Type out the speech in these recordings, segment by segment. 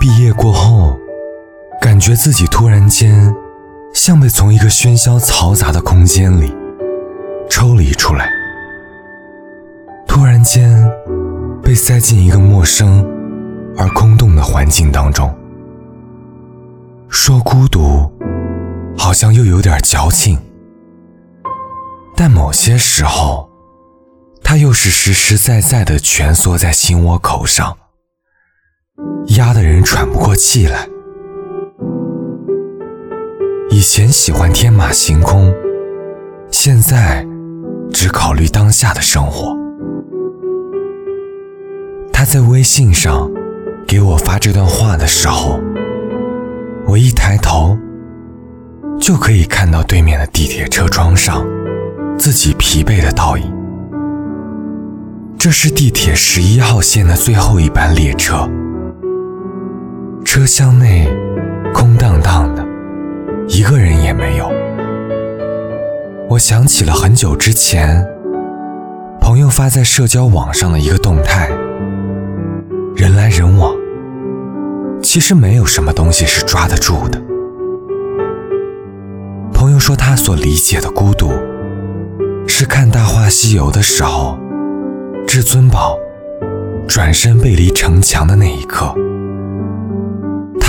毕业过后，感觉自己突然间像被从一个喧嚣嘈杂的空间里抽离出来，突然间被塞进一个陌生而空洞的环境当中。说孤独，好像又有点矫情，但某些时候，它又是实实在在的蜷缩在心窝口上。压得人喘不过气来。以前喜欢天马行空，现在只考虑当下的生活。他在微信上给我发这段话的时候，我一抬头就可以看到对面的地铁车窗上自己疲惫的倒影。这是地铁十一号线的最后一班列车。车厢内空荡荡的，一个人也没有。我想起了很久之前，朋友发在社交网上的一个动态：人来人往，其实没有什么东西是抓得住的。朋友说他所理解的孤独，是看《大话西游》的时候，至尊宝转身背离城墙的那一刻。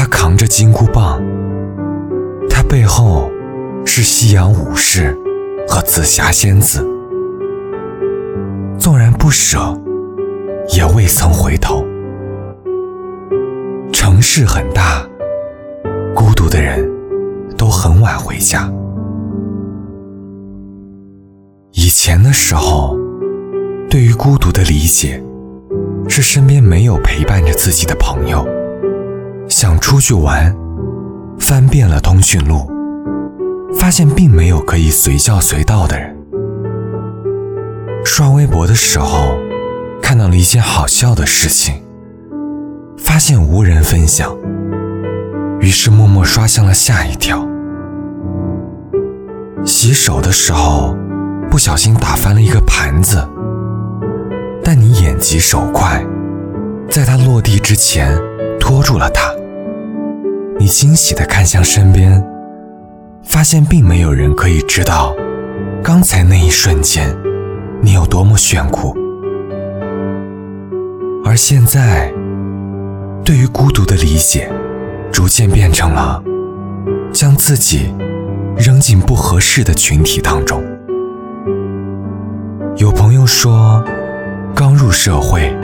他扛着金箍棒，他背后是夕阳武士和紫霞仙子。纵然不舍，也未曾回头。城市很大，孤独的人都很晚回家。以前的时候，对于孤独的理解，是身边没有陪伴着自己的朋友。想出去玩，翻遍了通讯录，发现并没有可以随叫随到的人。刷微博的时候，看到了一件好笑的事情，发现无人分享，于是默默刷向了下一条。洗手的时候，不小心打翻了一个盘子，但你眼疾手快，在它落地之前拖住了它。你惊喜地看向身边，发现并没有人可以知道，刚才那一瞬间，你有多么炫酷。而现在，对于孤独的理解，逐渐变成了将自己扔进不合适的群体当中。有朋友说，刚入社会，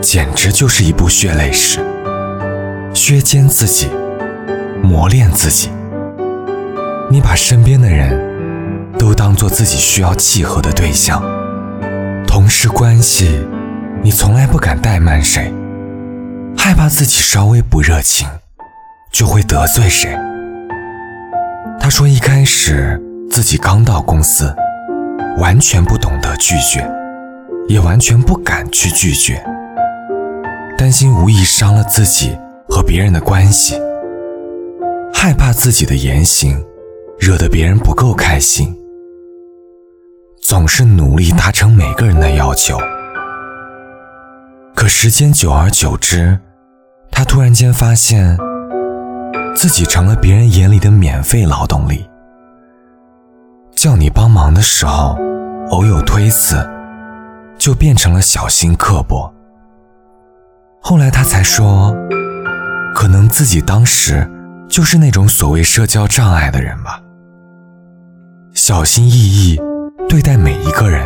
简直就是一部血泪史，削尖自己。磨练自己，你把身边的人都当做自己需要契合的对象。同事关系，你从来不敢怠慢谁，害怕自己稍微不热情就会得罪谁。他说一开始自己刚到公司，完全不懂得拒绝，也完全不敢去拒绝，担心无意伤了自己和别人的关系。害怕自己的言行惹得别人不够开心，总是努力达成每个人的要求。可时间久而久之，他突然间发现自己成了别人眼里的免费劳动力。叫你帮忙的时候，偶有推辞，就变成了小心刻薄。后来他才说，可能自己当时。就是那种所谓社交障碍的人吧，小心翼翼对待每一个人，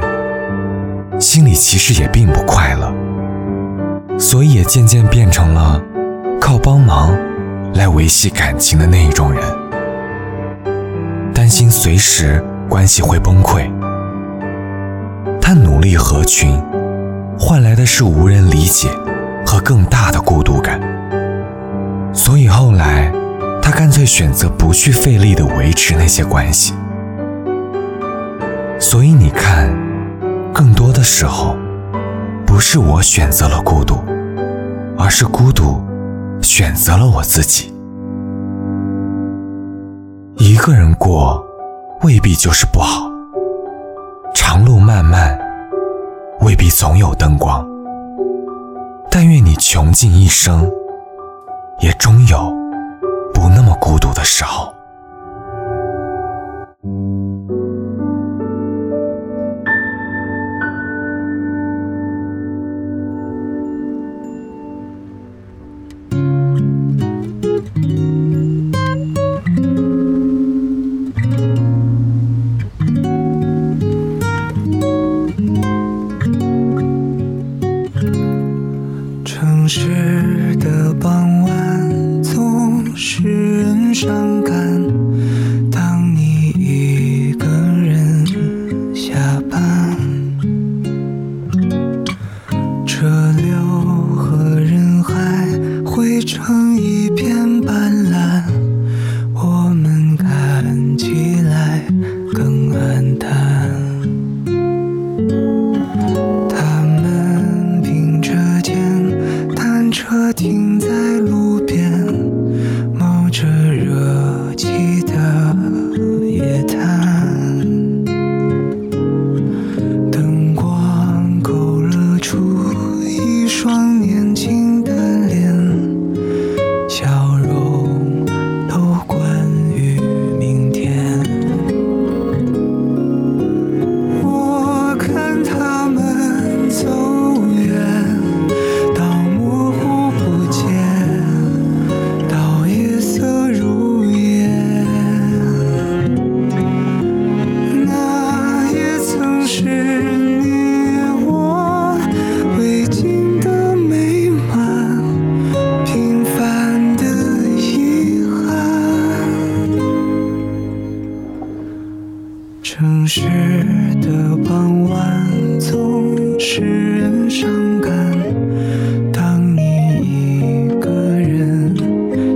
心里其实也并不快乐，所以也渐渐变成了靠帮忙来维系感情的那一种人，担心随时关系会崩溃。他努力合群，换来的是无人理解和更大的孤独感，所以后来。他干脆选择不去费力的维持那些关系。所以你看更多的时候不是我选择了孤独而是孤独选择了我自己。一个人过未必就是不好长路漫漫未必总有灯光。但愿你穷尽一生也终有不那么孤独的时候。伤感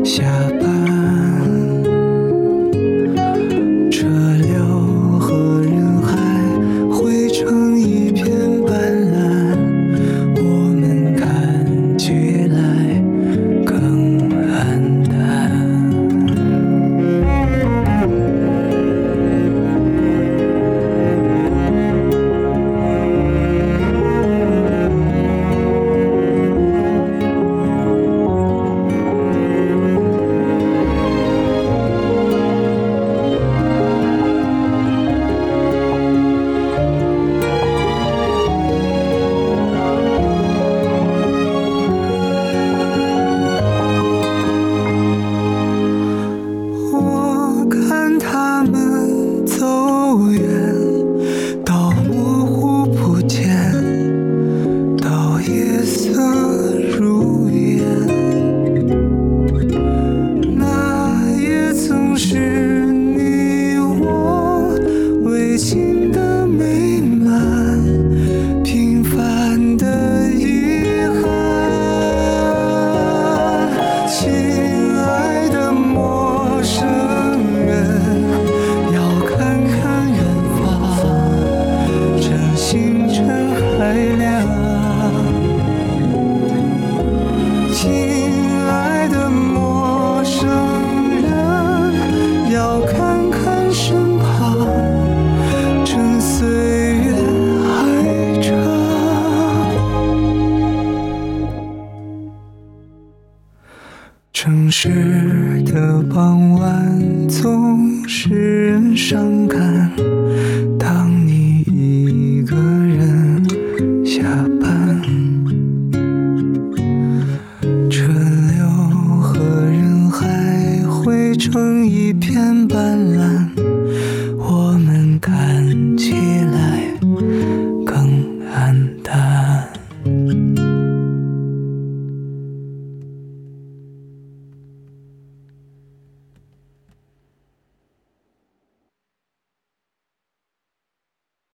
想晚总使人伤感当你一个人下班。车流和人海汇成一片斑斓。